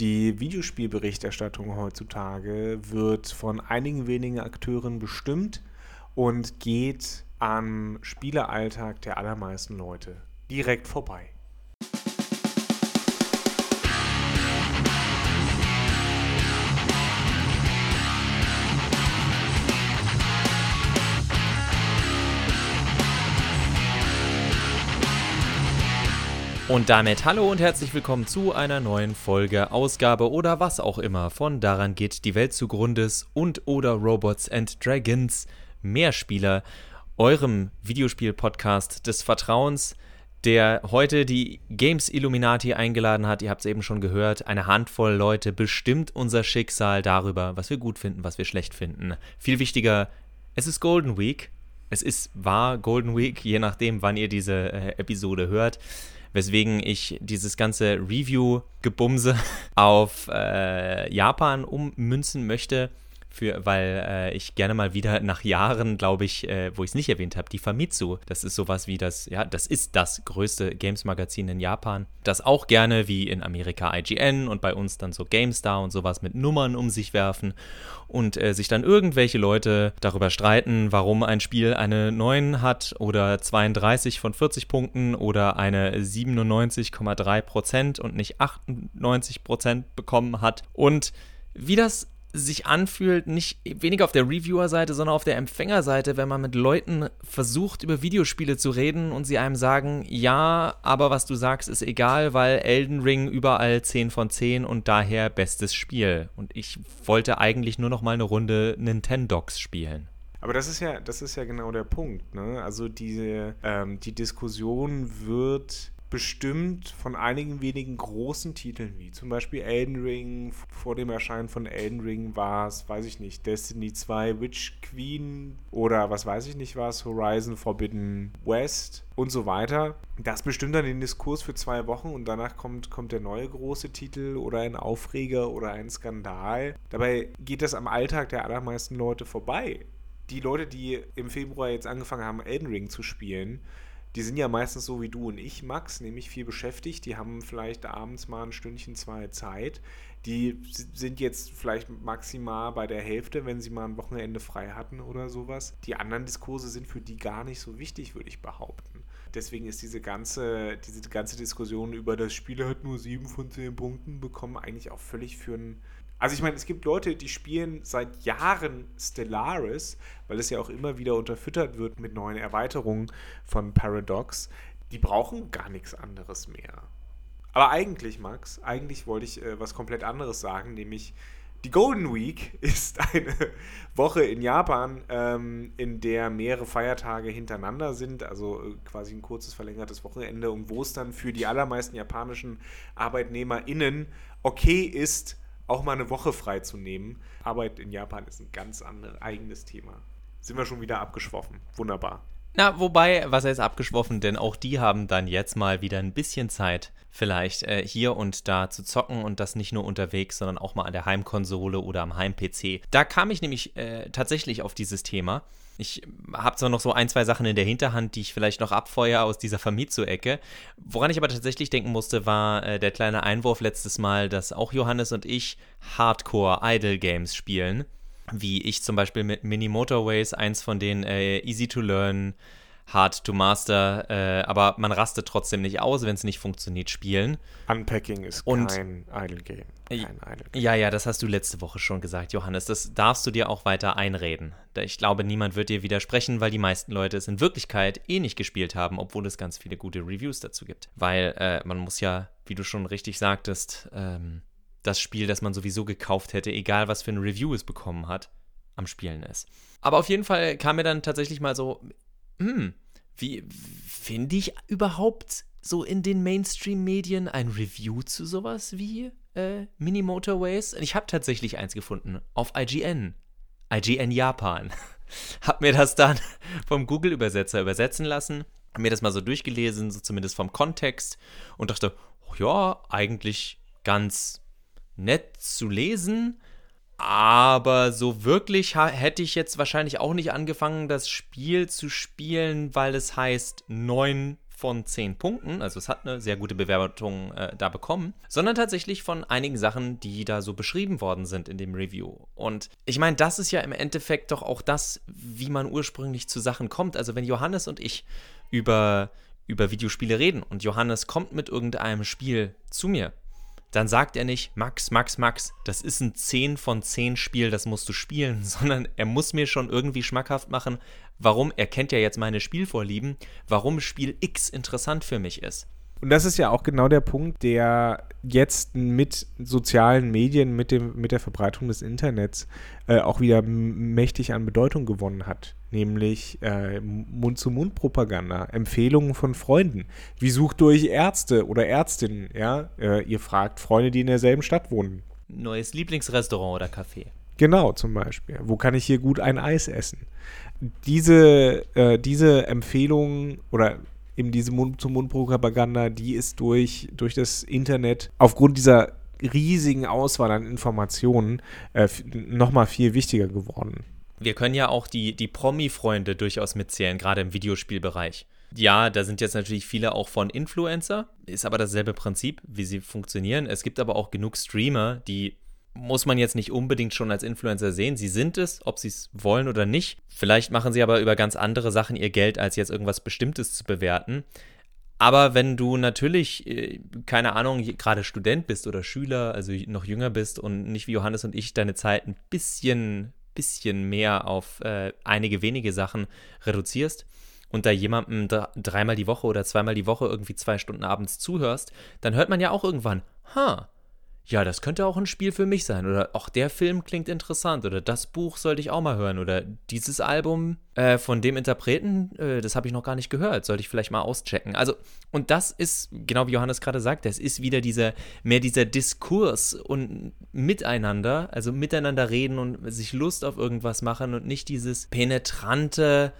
Die Videospielberichterstattung heutzutage wird von einigen wenigen Akteuren bestimmt und geht am Spieleralltag der allermeisten Leute direkt vorbei. Und damit hallo und herzlich willkommen zu einer neuen Folge, Ausgabe oder was auch immer von Daran geht die Welt zugrundes und oder Robots and Dragons, Mehrspieler, eurem Videospiel-Podcast des Vertrauens, der heute die Games Illuminati eingeladen hat. Ihr habt es eben schon gehört, eine Handvoll Leute bestimmt unser Schicksal darüber, was wir gut finden, was wir schlecht finden. Viel wichtiger, es ist Golden Week. Es ist war Golden Week, je nachdem, wann ihr diese äh, Episode hört weswegen ich dieses ganze Review-Gebumse auf äh, Japan ummünzen möchte für, weil äh, ich gerne mal wieder nach Jahren, glaube ich, äh, wo ich es nicht erwähnt habe, die Famitsu, das ist sowas wie das, ja, das ist das größte Games-Magazin in Japan, das auch gerne wie in Amerika IGN und bei uns dann so GameStar und sowas mit Nummern um sich werfen und äh, sich dann irgendwelche Leute darüber streiten, warum ein Spiel eine 9 hat oder 32 von 40 Punkten oder eine 97,3% und nicht 98% bekommen hat. Und wie das sich anfühlt, nicht weniger auf der Reviewer-Seite, sondern auf der Empfängerseite, wenn man mit Leuten versucht, über Videospiele zu reden und sie einem sagen, ja, aber was du sagst, ist egal, weil Elden Ring überall 10 von 10 und daher bestes Spiel. Und ich wollte eigentlich nur noch mal eine Runde Nintendogs spielen. Aber das ist ja, das ist ja genau der Punkt. Ne? Also diese, ähm, die Diskussion wird bestimmt von einigen wenigen großen Titeln, wie zum Beispiel Elden Ring. Vor dem Erscheinen von Elden Ring war es, weiß ich nicht, Destiny 2, Witch Queen oder was weiß ich nicht was, Horizon Forbidden West und so weiter. Das bestimmt dann den Diskurs für zwei Wochen und danach kommt, kommt der neue große Titel oder ein Aufreger oder ein Skandal. Dabei geht das am Alltag der allermeisten Leute vorbei. Die Leute, die im Februar jetzt angefangen haben, Elden Ring zu spielen, die sind ja meistens so wie du und ich, Max, nämlich viel beschäftigt. Die haben vielleicht abends mal ein Stündchen, zwei Zeit. Die sind jetzt vielleicht maximal bei der Hälfte, wenn sie mal ein Wochenende frei hatten oder sowas. Die anderen Diskurse sind für die gar nicht so wichtig, würde ich behaupten. Deswegen ist diese ganze, diese ganze Diskussion über das Spiel hat nur sieben von zehn Punkten bekommen eigentlich auch völlig für einen also ich meine, es gibt Leute, die spielen seit Jahren Stellaris, weil es ja auch immer wieder unterfüttert wird mit neuen Erweiterungen von Paradox. Die brauchen gar nichts anderes mehr. Aber eigentlich, Max, eigentlich wollte ich äh, was komplett anderes sagen, nämlich die Golden Week ist eine Woche in Japan, ähm, in der mehrere Feiertage hintereinander sind, also äh, quasi ein kurzes verlängertes Wochenende und wo es dann für die allermeisten japanischen ArbeitnehmerInnen okay ist, auch mal eine Woche frei zu nehmen. Arbeit in Japan ist ein ganz anderes eigenes Thema. Sind wir schon wieder abgeschwoffen. Wunderbar. Na, wobei, was heißt abgeschwoffen, denn auch die haben dann jetzt mal wieder ein bisschen Zeit, vielleicht äh, hier und da zu zocken und das nicht nur unterwegs, sondern auch mal an der Heimkonsole oder am Heim-PC. Da kam ich nämlich äh, tatsächlich auf dieses Thema. Ich habe zwar noch so ein, zwei Sachen in der Hinterhand, die ich vielleicht noch abfeuere aus dieser Famitsu-Ecke. Woran ich aber tatsächlich denken musste, war äh, der kleine Einwurf letztes Mal, dass auch Johannes und ich Hardcore-Idle-Games spielen. Wie ich zum Beispiel mit Mini Motorways, eins von den äh, Easy to Learn hard to master, äh, aber man rastet trotzdem nicht aus, wenn es nicht funktioniert, spielen. Unpacking ist und, kein Idle Game. Kein Idle Game. Ja, ja, das hast du letzte Woche schon gesagt, Johannes. Das darfst du dir auch weiter einreden. Ich glaube, niemand wird dir widersprechen, weil die meisten Leute es in Wirklichkeit eh nicht gespielt haben, obwohl es ganz viele gute Reviews dazu gibt. Weil äh, man muss ja, wie du schon richtig sagtest, ähm, das Spiel, das man sowieso gekauft hätte, egal was für ein Review es bekommen hat, am Spielen ist. Aber auf jeden Fall kam mir dann tatsächlich mal so hm, wie finde ich überhaupt so in den Mainstream-Medien ein Review zu sowas wie äh, Mini Motorways? Ich habe tatsächlich eins gefunden auf IGN. IGN Japan. hab mir das dann vom Google-Übersetzer übersetzen lassen, hab mir das mal so durchgelesen, so zumindest vom Kontext und dachte, oh ja, eigentlich ganz nett zu lesen. Aber so wirklich hätte ich jetzt wahrscheinlich auch nicht angefangen, das Spiel zu spielen, weil es heißt 9 von 10 Punkten, also es hat eine sehr gute Bewertung äh, da bekommen, sondern tatsächlich von einigen Sachen, die da so beschrieben worden sind in dem Review. Und ich meine, das ist ja im Endeffekt doch auch das, wie man ursprünglich zu Sachen kommt. Also wenn Johannes und ich über, über Videospiele reden und Johannes kommt mit irgendeinem Spiel zu mir, dann sagt er nicht, Max, Max, Max, das ist ein 10 von 10 Spiel, das musst du spielen, sondern er muss mir schon irgendwie schmackhaft machen, warum, er kennt ja jetzt meine Spielvorlieben, warum Spiel X interessant für mich ist. Und das ist ja auch genau der Punkt, der jetzt mit sozialen Medien, mit, dem, mit der Verbreitung des Internets äh, auch wieder mächtig an Bedeutung gewonnen hat. Nämlich äh, Mund-zu-Mund-Propaganda, Empfehlungen von Freunden. Wie sucht durch Ärzte oder Ärztinnen? Ja? Äh, ihr fragt Freunde, die in derselben Stadt wohnen. Neues Lieblingsrestaurant oder Café. Genau, zum Beispiel. Wo kann ich hier gut ein Eis essen? Diese, äh, diese Empfehlungen oder eben diese Mund-zu-Mund-Propaganda, die ist durch, durch das Internet aufgrund dieser riesigen Auswahl an Informationen äh, nochmal viel wichtiger geworden. Wir können ja auch die, die Promi-Freunde durchaus mitzählen, gerade im Videospielbereich. Ja, da sind jetzt natürlich viele auch von Influencer, ist aber dasselbe Prinzip, wie sie funktionieren. Es gibt aber auch genug Streamer, die muss man jetzt nicht unbedingt schon als Influencer sehen. Sie sind es, ob sie es wollen oder nicht. Vielleicht machen sie aber über ganz andere Sachen ihr Geld, als jetzt irgendwas Bestimmtes zu bewerten. Aber wenn du natürlich, äh, keine Ahnung, gerade Student bist oder Schüler, also noch jünger bist und nicht wie Johannes und ich deine Zeit ein bisschen, bisschen mehr auf äh, einige wenige Sachen reduzierst und da jemandem dreimal die Woche oder zweimal die Woche irgendwie zwei Stunden abends zuhörst, dann hört man ja auch irgendwann, ha, ja, das könnte auch ein Spiel für mich sein. Oder auch der Film klingt interessant. Oder das Buch sollte ich auch mal hören. Oder dieses Album äh, von dem Interpreten, äh, das habe ich noch gar nicht gehört. Sollte ich vielleicht mal auschecken. Also, und das ist, genau wie Johannes gerade sagt, das ist wieder dieser, mehr dieser Diskurs und miteinander, also miteinander reden und sich Lust auf irgendwas machen und nicht dieses penetrante,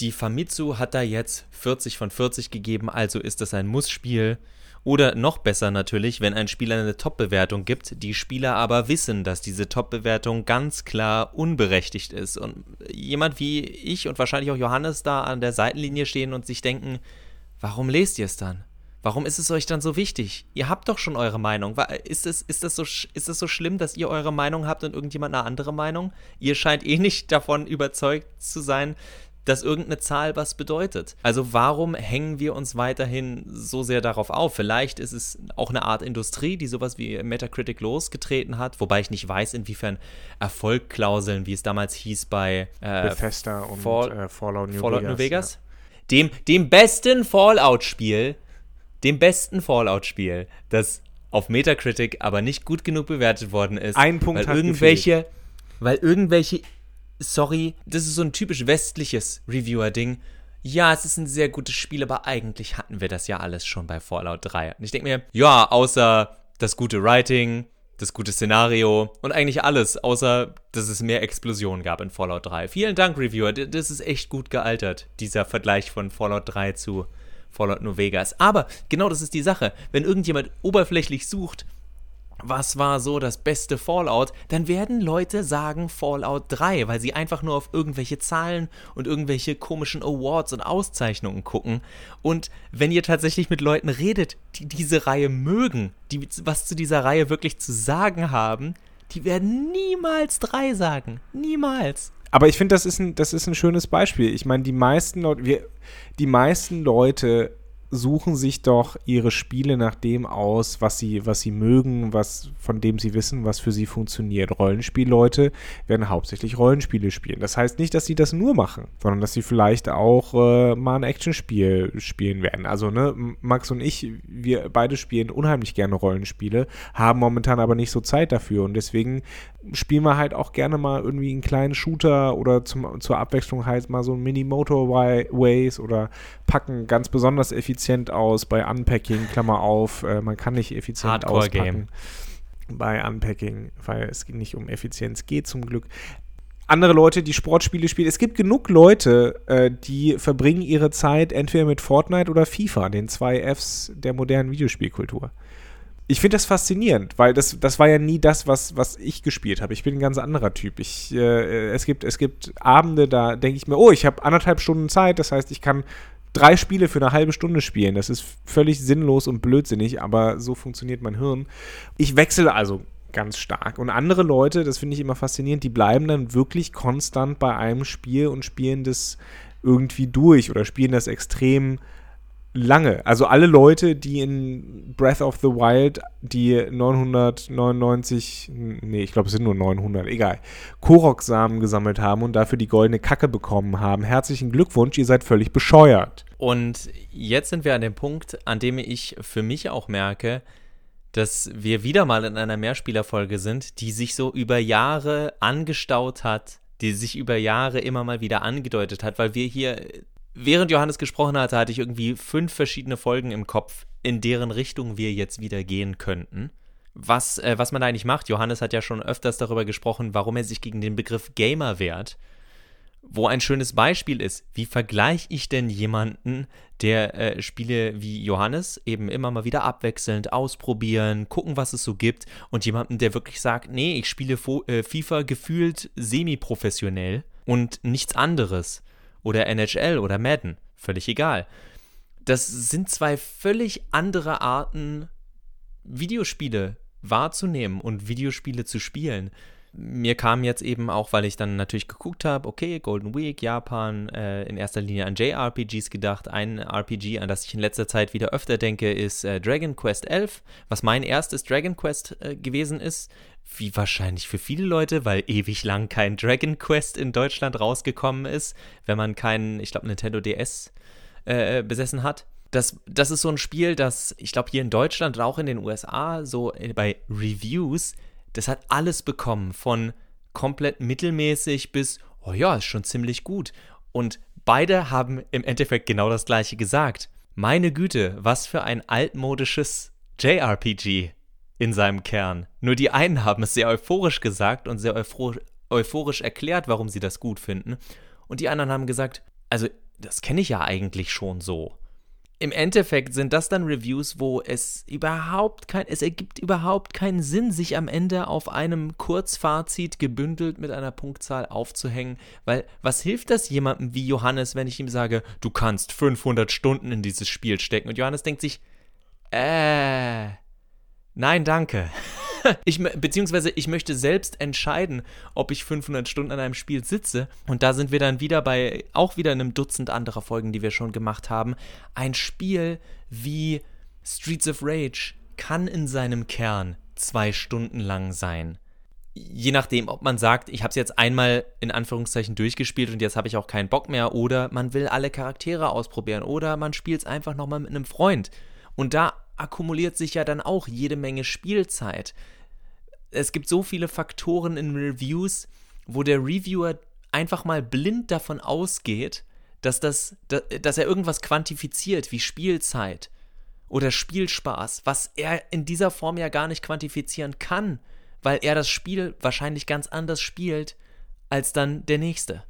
die Famitsu hat da jetzt 40 von 40 gegeben, also ist das ein Muss-Spiel. Oder noch besser natürlich, wenn ein Spieler eine Top-Bewertung gibt, die Spieler aber wissen, dass diese Top-Bewertung ganz klar unberechtigt ist. Und jemand wie ich und wahrscheinlich auch Johannes da an der Seitenlinie stehen und sich denken, warum lest ihr es dann? Warum ist es euch dann so wichtig? Ihr habt doch schon eure Meinung. Ist es, ist, es so, ist es so schlimm, dass ihr eure Meinung habt und irgendjemand eine andere Meinung? Ihr scheint eh nicht davon überzeugt zu sein, dass irgendeine Zahl was bedeutet. Also warum hängen wir uns weiterhin so sehr darauf auf? Vielleicht ist es auch eine Art Industrie, die sowas wie Metacritic losgetreten hat, wobei ich nicht weiß, inwiefern Erfolgklauseln, wie es damals hieß bei äh, Bethesda und Fall, äh, Fallout New Fallout Vegas. New Vegas. Ja. Dem, dem besten Fallout-Spiel, dem besten Fallout-Spiel, das auf Metacritic aber nicht gut genug bewertet worden ist. Ein Punkt weil hat irgendwelche, gefehlt. weil irgendwelche sorry, das ist so ein typisch westliches Reviewer-Ding. Ja, es ist ein sehr gutes Spiel, aber eigentlich hatten wir das ja alles schon bei Fallout 3. Und ich denke mir, ja, außer das gute Writing, das gute Szenario und eigentlich alles, außer dass es mehr Explosionen gab in Fallout 3. Vielen Dank, Reviewer. Das ist echt gut gealtert, dieser Vergleich von Fallout 3 zu Fallout New Vegas. Aber genau das ist die Sache. Wenn irgendjemand oberflächlich sucht, was war so das beste Fallout, dann werden Leute sagen Fallout 3, weil sie einfach nur auf irgendwelche Zahlen und irgendwelche komischen Awards und Auszeichnungen gucken. Und wenn ihr tatsächlich mit Leuten redet, die diese Reihe mögen, die was zu dieser Reihe wirklich zu sagen haben, die werden niemals 3 sagen. Niemals. Aber ich finde, das, ist ein, das ist ein schönes Beispiel. Ich meine, die meisten Leute, wir, die meisten Leute suchen sich doch ihre Spiele nach dem aus, was sie, was sie mögen, was, von dem sie wissen, was für sie funktioniert. Rollenspielleute werden hauptsächlich Rollenspiele spielen. Das heißt nicht, dass sie das nur machen, sondern dass sie vielleicht auch äh, mal ein Actionspiel spielen werden. Also, ne, Max und ich, wir beide spielen unheimlich gerne Rollenspiele, haben momentan aber nicht so Zeit dafür und deswegen spielen wir halt auch gerne mal irgendwie einen kleinen Shooter oder zum, zur Abwechslung halt mal so ein Mini-Motorways oder packen ganz besonders effizient aus bei Unpacking, Klammer auf, äh, man kann nicht effizient Hardcore auspacken Game. bei Unpacking, weil es nicht um Effizienz geht zum Glück. Andere Leute, die Sportspiele spielen. Es gibt genug Leute, äh, die verbringen ihre Zeit entweder mit Fortnite oder FIFA, den zwei Fs der modernen Videospielkultur ich finde das faszinierend, weil das, das war ja nie das, was, was ich gespielt habe. Ich bin ein ganz anderer Typ. Ich, äh, es, gibt, es gibt Abende, da denke ich mir, oh, ich habe anderthalb Stunden Zeit, das heißt, ich kann drei Spiele für eine halbe Stunde spielen. Das ist völlig sinnlos und blödsinnig, aber so funktioniert mein Hirn. Ich wechsle also ganz stark. Und andere Leute, das finde ich immer faszinierend, die bleiben dann wirklich konstant bei einem Spiel und spielen das irgendwie durch oder spielen das extrem lange. Also alle Leute, die in Breath of the Wild die 999, nee, ich glaube es sind nur 900, egal, Korok-Samen gesammelt haben und dafür die goldene Kacke bekommen haben. Herzlichen Glückwunsch, ihr seid völlig bescheuert. Und jetzt sind wir an dem Punkt, an dem ich für mich auch merke, dass wir wieder mal in einer Mehrspielerfolge sind, die sich so über Jahre angestaut hat, die sich über Jahre immer mal wieder angedeutet hat, weil wir hier, während Johannes gesprochen hatte, hatte ich irgendwie fünf verschiedene Folgen im Kopf, in deren Richtung wir jetzt wieder gehen könnten. Was, äh, was man da eigentlich macht, Johannes hat ja schon öfters darüber gesprochen, warum er sich gegen den Begriff Gamer wehrt wo ein schönes Beispiel ist, wie vergleiche ich denn jemanden, der äh, Spiele wie Johannes eben immer mal wieder abwechselnd ausprobieren, gucken, was es so gibt und jemanden, der wirklich sagt, nee, ich spiele Fo äh, FIFA gefühlt semi-professionell und nichts anderes oder NHL oder Madden, völlig egal. Das sind zwei völlig andere Arten, Videospiele wahrzunehmen und Videospiele zu spielen mir kam jetzt eben auch, weil ich dann natürlich geguckt habe, okay, Golden Week, Japan, äh, in erster Linie an JRPGs gedacht. Ein RPG, an das ich in letzter Zeit wieder öfter denke, ist äh, Dragon Quest 11, was mein erstes Dragon Quest äh, gewesen ist. Wie wahrscheinlich für viele Leute, weil ewig lang kein Dragon Quest in Deutschland rausgekommen ist, wenn man keinen, ich glaube, Nintendo DS äh, besessen hat. Das, das ist so ein Spiel, das ich glaube hier in Deutschland und auch in den USA so äh, bei Reviews das hat alles bekommen, von komplett mittelmäßig bis, oh ja, ist schon ziemlich gut. Und beide haben im Endeffekt genau das gleiche gesagt. Meine Güte, was für ein altmodisches JRPG in seinem Kern. Nur die einen haben es sehr euphorisch gesagt und sehr euphorisch erklärt, warum sie das gut finden. Und die anderen haben gesagt, also das kenne ich ja eigentlich schon so im Endeffekt sind das dann Reviews, wo es überhaupt kein, es ergibt überhaupt keinen Sinn, sich am Ende auf einem Kurzfazit gebündelt mit einer Punktzahl aufzuhängen, weil was hilft das jemandem wie Johannes, wenn ich ihm sage, du kannst 500 Stunden in dieses Spiel stecken? Und Johannes denkt sich, äh, nein, danke. ich, beziehungsweise ich möchte selbst entscheiden, ob ich 500 Stunden an einem Spiel sitze. Und da sind wir dann wieder bei, auch wieder einem Dutzend anderer Folgen, die wir schon gemacht haben. Ein Spiel wie Streets of Rage kann in seinem Kern zwei Stunden lang sein. Je nachdem, ob man sagt, ich habe es jetzt einmal in Anführungszeichen durchgespielt und jetzt habe ich auch keinen Bock mehr, oder man will alle Charaktere ausprobieren, oder man spielt es einfach nochmal mit einem Freund. Und da akkumuliert sich ja dann auch jede Menge Spielzeit. Es gibt so viele Faktoren in Reviews, wo der Reviewer einfach mal blind davon ausgeht, dass, das, dass er irgendwas quantifiziert wie Spielzeit oder Spielspaß, was er in dieser Form ja gar nicht quantifizieren kann, weil er das Spiel wahrscheinlich ganz anders spielt als dann der nächste.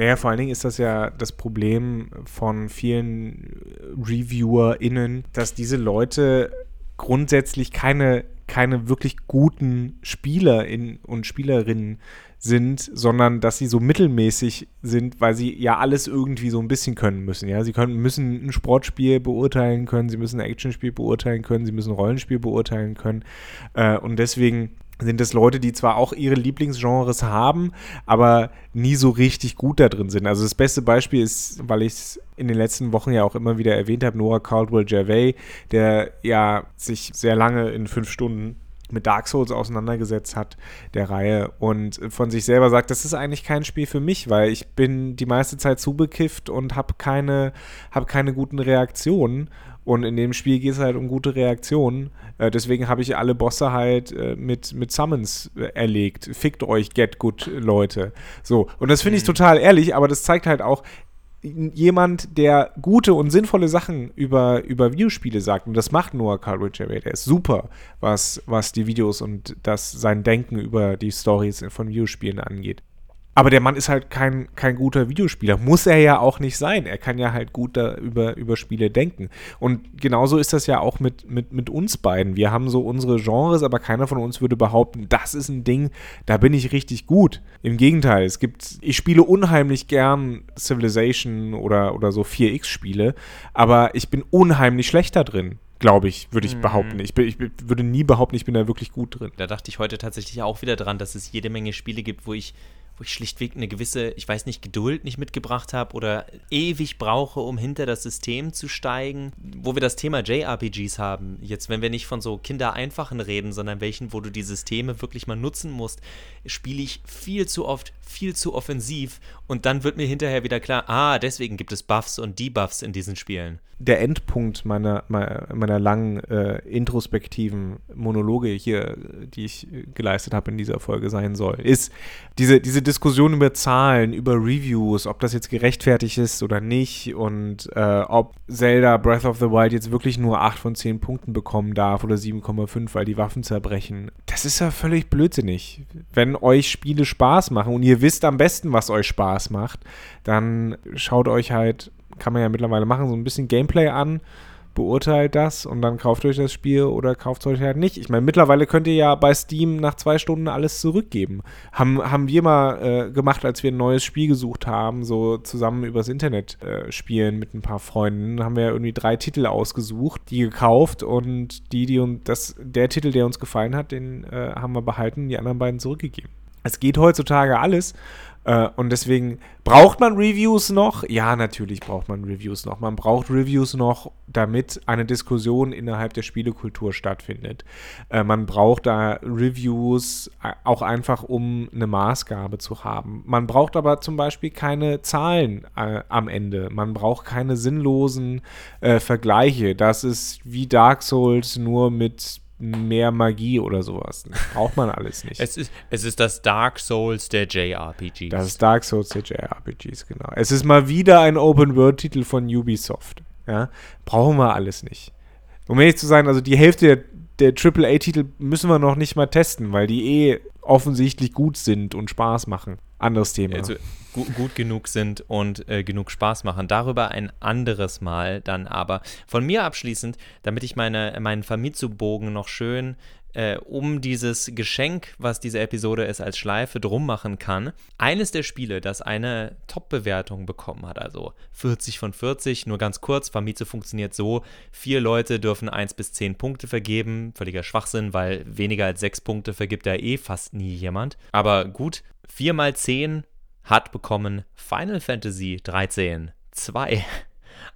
Naja, vor allen Dingen ist das ja das Problem von vielen ReviewerInnen, dass diese Leute grundsätzlich keine, keine wirklich guten Spieler und Spielerinnen sind, sondern dass sie so mittelmäßig sind, weil sie ja alles irgendwie so ein bisschen können müssen. Ja, sie können, müssen ein Sportspiel beurteilen können, sie müssen ein Actionspiel beurteilen können, sie müssen ein Rollenspiel beurteilen können. Äh, und deswegen sind es Leute, die zwar auch ihre Lieblingsgenres haben, aber nie so richtig gut da drin sind. Also das beste Beispiel ist, weil ich es in den letzten Wochen ja auch immer wieder erwähnt habe, Noah Caldwell Gervais, der ja sich sehr lange in fünf Stunden mit Dark Souls auseinandergesetzt hat, der Reihe, und von sich selber sagt, das ist eigentlich kein Spiel für mich, weil ich bin die meiste Zeit zubekifft und habe keine, hab keine guten Reaktionen. Und in dem Spiel geht es halt um gute Reaktionen. Äh, deswegen habe ich alle Bosse halt äh, mit, mit Summons äh, erlegt. Fickt euch, get good, Leute. So. Und das finde ich mhm. total ehrlich, aber das zeigt halt auch, jemand, der gute und sinnvolle Sachen über, über Videospiele sagt, und das macht Noah Carl Jarrett, der ist super, was, was die Videos und das, sein Denken über die Stories von Videospielen angeht. Aber der Mann ist halt kein, kein guter Videospieler. Muss er ja auch nicht sein. Er kann ja halt gut da über, über Spiele denken. Und genauso ist das ja auch mit, mit, mit uns beiden. Wir haben so unsere Genres, aber keiner von uns würde behaupten, das ist ein Ding, da bin ich richtig gut. Im Gegenteil, es gibt, ich spiele unheimlich gern Civilization oder, oder so 4X-Spiele, aber ich bin unheimlich schlecht da drin glaube ich, würde ich mhm. behaupten. Ich, bin, ich würde nie behaupten, ich bin da wirklich gut drin. Da dachte ich heute tatsächlich auch wieder dran, dass es jede Menge Spiele gibt, wo ich wo ich schlichtweg eine gewisse, ich weiß nicht, Geduld nicht mitgebracht habe oder ewig brauche, um hinter das System zu steigen. Wo wir das Thema JRPGs haben, jetzt wenn wir nicht von so kindereinfachen reden, sondern welchen, wo du die Systeme wirklich mal nutzen musst, spiele ich viel zu oft, viel zu offensiv und dann wird mir hinterher wieder klar, ah, deswegen gibt es Buffs und Debuffs in diesen Spielen. Der Endpunkt meiner, meiner, langen äh, introspektiven Monologe hier, die ich geleistet habe in dieser Folge sein soll, ist diese, diese Diskussion über Zahlen, über Reviews, ob das jetzt gerechtfertigt ist oder nicht und äh, ob Zelda Breath of the Wild jetzt wirklich nur 8 von 10 Punkten bekommen darf oder 7,5, weil die Waffen zerbrechen. Das ist ja völlig blödsinnig. Wenn euch Spiele Spaß machen und ihr wisst am besten, was euch Spaß macht, dann schaut euch halt, kann man ja mittlerweile machen, so ein bisschen Gameplay an beurteilt das und dann kauft euch das Spiel oder kauft es euch halt nicht. Ich meine, mittlerweile könnt ihr ja bei Steam nach zwei Stunden alles zurückgeben. Haben, haben wir mal äh, gemacht, als wir ein neues Spiel gesucht haben, so zusammen übers Internet äh, spielen mit ein paar Freunden, haben wir ja irgendwie drei Titel ausgesucht, die gekauft und die, die und das, der Titel, der uns gefallen hat, den äh, haben wir behalten, die anderen beiden zurückgegeben. Es geht heutzutage alles äh, und deswegen braucht man Reviews noch? Ja, natürlich braucht man Reviews noch. Man braucht Reviews noch, damit eine Diskussion innerhalb der Spielekultur stattfindet. Äh, man braucht da Reviews äh, auch einfach, um eine Maßgabe zu haben. Man braucht aber zum Beispiel keine Zahlen äh, am Ende. Man braucht keine sinnlosen äh, Vergleiche. Das ist wie Dark Souls nur mit mehr Magie oder sowas. Das braucht man alles nicht. es, ist, es ist das Dark Souls der JRPGs. Das ist Dark Souls der JRPGs, genau. Es ist mal wieder ein Open-World-Titel von Ubisoft. Ja? Brauchen wir alles nicht. Um ehrlich zu sein, also die Hälfte der, der AAA-Titel müssen wir noch nicht mal testen, weil die eh offensichtlich gut sind und Spaß machen. Anderes Thema. Also gu gut genug sind und äh, genug Spaß machen. Darüber ein anderes Mal dann aber. Von mir abschließend, damit ich meine, meinen Famitsu-Bogen noch schön äh, um dieses Geschenk, was diese Episode ist, als Schleife drum machen kann. Eines der Spiele, das eine Top-Bewertung bekommen hat, also 40 von 40, nur ganz kurz, Famitsu funktioniert so, vier Leute dürfen 1 bis 10 Punkte vergeben, völliger Schwachsinn, weil weniger als 6 Punkte vergibt da eh fast nie jemand. Aber gut, 4 mal 10 hat bekommen Final Fantasy 13 2.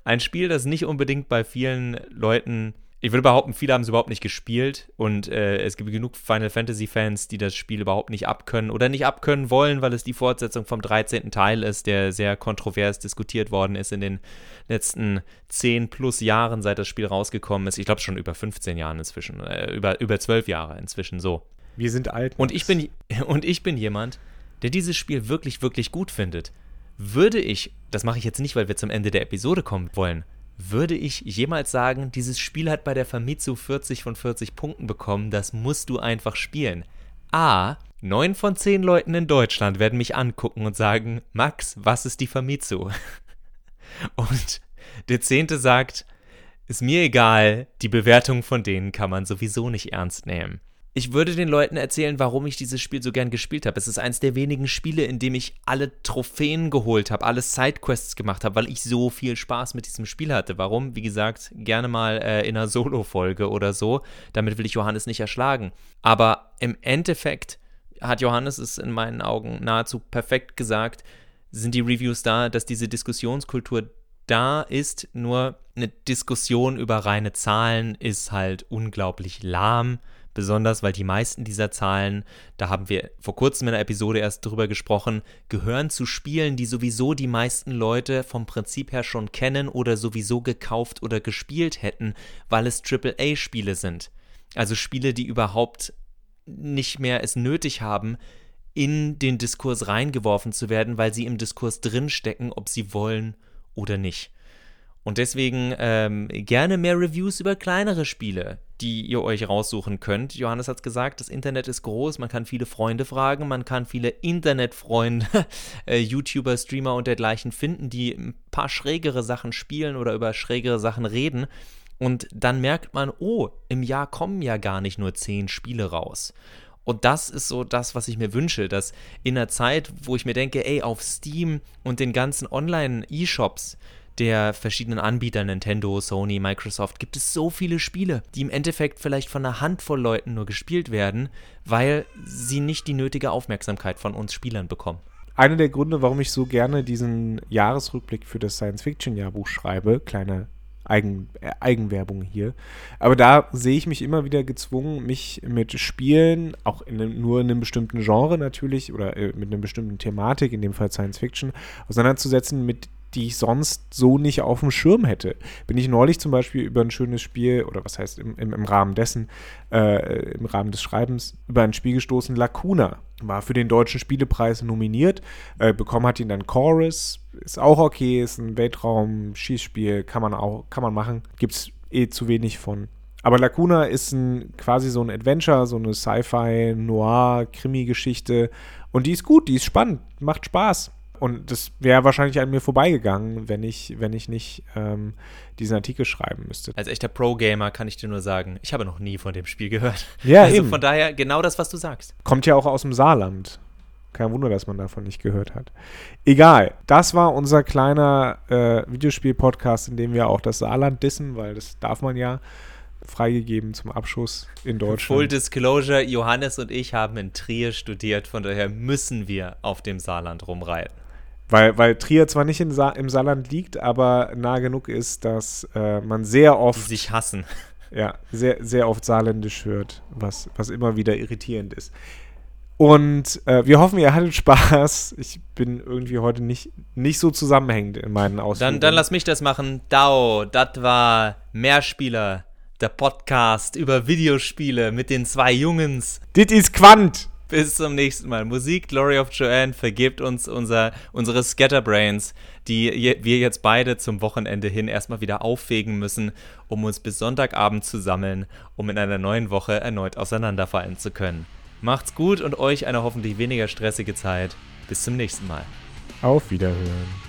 Ein Spiel, das nicht unbedingt bei vielen Leuten, ich würde behaupten, viele haben es überhaupt nicht gespielt und äh, es gibt genug Final Fantasy Fans, die das Spiel überhaupt nicht abkönnen oder nicht abkönnen wollen, weil es die Fortsetzung vom 13. Teil ist, der sehr kontrovers diskutiert worden ist in den letzten 10 plus Jahren, seit das Spiel rausgekommen ist. Ich glaube schon über 15 Jahren inzwischen, äh, über, über 12 Jahre inzwischen so. Wir sind alt. Und ich bin, und ich bin jemand, der dieses Spiel wirklich, wirklich gut findet, würde ich, das mache ich jetzt nicht, weil wir zum Ende der Episode kommen wollen, würde ich jemals sagen, dieses Spiel hat bei der Famitsu 40 von 40 Punkten bekommen, das musst du einfach spielen. A, 9 von 10 Leuten in Deutschland werden mich angucken und sagen, Max, was ist die Famitsu? Und der Zehnte sagt, ist mir egal, die Bewertung von denen kann man sowieso nicht ernst nehmen ich würde den Leuten erzählen, warum ich dieses Spiel so gern gespielt habe. Es ist eines der wenigen Spiele, in dem ich alle Trophäen geholt habe, alle Sidequests gemacht habe, weil ich so viel Spaß mit diesem Spiel hatte. Warum? Wie gesagt, gerne mal äh, in einer Solo-Folge oder so. Damit will ich Johannes nicht erschlagen. Aber im Endeffekt hat Johannes es in meinen Augen nahezu perfekt gesagt, sind die Reviews da, dass diese Diskussionskultur da ist, nur eine Diskussion über reine Zahlen ist halt unglaublich lahm besonders weil die meisten dieser Zahlen, da haben wir vor kurzem in der Episode erst drüber gesprochen, gehören zu Spielen, die sowieso die meisten Leute vom Prinzip her schon kennen oder sowieso gekauft oder gespielt hätten, weil es AAA-Spiele sind. Also Spiele, die überhaupt nicht mehr es nötig haben, in den Diskurs reingeworfen zu werden, weil sie im Diskurs drinstecken, ob sie wollen oder nicht. Und deswegen ähm, gerne mehr Reviews über kleinere Spiele, die ihr euch raussuchen könnt. Johannes hat es gesagt, das Internet ist groß, man kann viele Freunde fragen, man kann viele Internetfreunde, äh, YouTuber, Streamer und dergleichen finden, die ein paar schrägere Sachen spielen oder über schrägere Sachen reden. Und dann merkt man, oh, im Jahr kommen ja gar nicht nur zehn Spiele raus. Und das ist so das, was ich mir wünsche, dass in einer Zeit, wo ich mir denke, ey, auf Steam und den ganzen Online-E-Shops der verschiedenen Anbieter, Nintendo, Sony, Microsoft, gibt es so viele Spiele, die im Endeffekt vielleicht von einer Handvoll Leuten nur gespielt werden, weil sie nicht die nötige Aufmerksamkeit von uns Spielern bekommen. Einer der Gründe, warum ich so gerne diesen Jahresrückblick für das Science-Fiction-Jahrbuch schreibe, kleine Eigen, äh, Eigenwerbung hier. Aber da sehe ich mich immer wieder gezwungen, mich mit Spielen, auch in nur in einem bestimmten Genre natürlich oder äh, mit einer bestimmten Thematik, in dem Fall Science Fiction, auseinanderzusetzen, mit die ich sonst so nicht auf dem Schirm hätte. Bin ich neulich zum Beispiel über ein schönes Spiel, oder was heißt im, im, im Rahmen dessen, äh, im Rahmen des Schreibens, über ein Spiel gestoßen, Lacuna. War für den Deutschen Spielepreis nominiert, äh, bekommen hat ihn dann Chorus, ist auch okay, ist ein Weltraum-Schießspiel, kann man auch, kann man machen. Gibt es eh zu wenig von. Aber Lacuna ist ein, quasi so ein Adventure, so eine Sci-Fi, Noir, Krimi-Geschichte. Und die ist gut, die ist spannend, macht Spaß. Und das wäre wahrscheinlich an mir vorbeigegangen, wenn ich, wenn ich nicht ähm, diesen Artikel schreiben müsste. Als echter Pro-Gamer kann ich dir nur sagen, ich habe noch nie von dem Spiel gehört. Ja, also eben. von daher genau das, was du sagst. Kommt ja auch aus dem Saarland. Kein Wunder, dass man davon nicht gehört hat. Egal, das war unser kleiner äh, Videospiel-Podcast, in dem wir auch das Saarland dissen, weil das darf man ja freigegeben zum Abschuss in Deutschland. Full Disclosure, Johannes und ich haben in Trier studiert, von daher müssen wir auf dem Saarland rumreiten. Weil, weil Trier zwar nicht Sa im Saarland liegt, aber nah genug ist, dass äh, man sehr oft. Die sich hassen. Ja, sehr, sehr oft saarländisch hört, was, was immer wieder irritierend ist. Und äh, wir hoffen, ihr hattet Spaß. Ich bin irgendwie heute nicht, nicht so zusammenhängend in meinen Ausführungen. Dann, dann lass mich das machen. Dao, das war Mehrspieler, der Podcast über Videospiele mit den zwei Jungens. Dit ist Quant! Bis zum nächsten Mal. Musik Glory of Joanne vergibt uns unser, unsere Scatterbrains, die wir jetzt beide zum Wochenende hin erstmal wieder auffegen müssen, um uns bis Sonntagabend zu sammeln, um in einer neuen Woche erneut auseinanderfallen zu können. Macht's gut und euch eine hoffentlich weniger stressige Zeit. Bis zum nächsten Mal. Auf Wiederhören.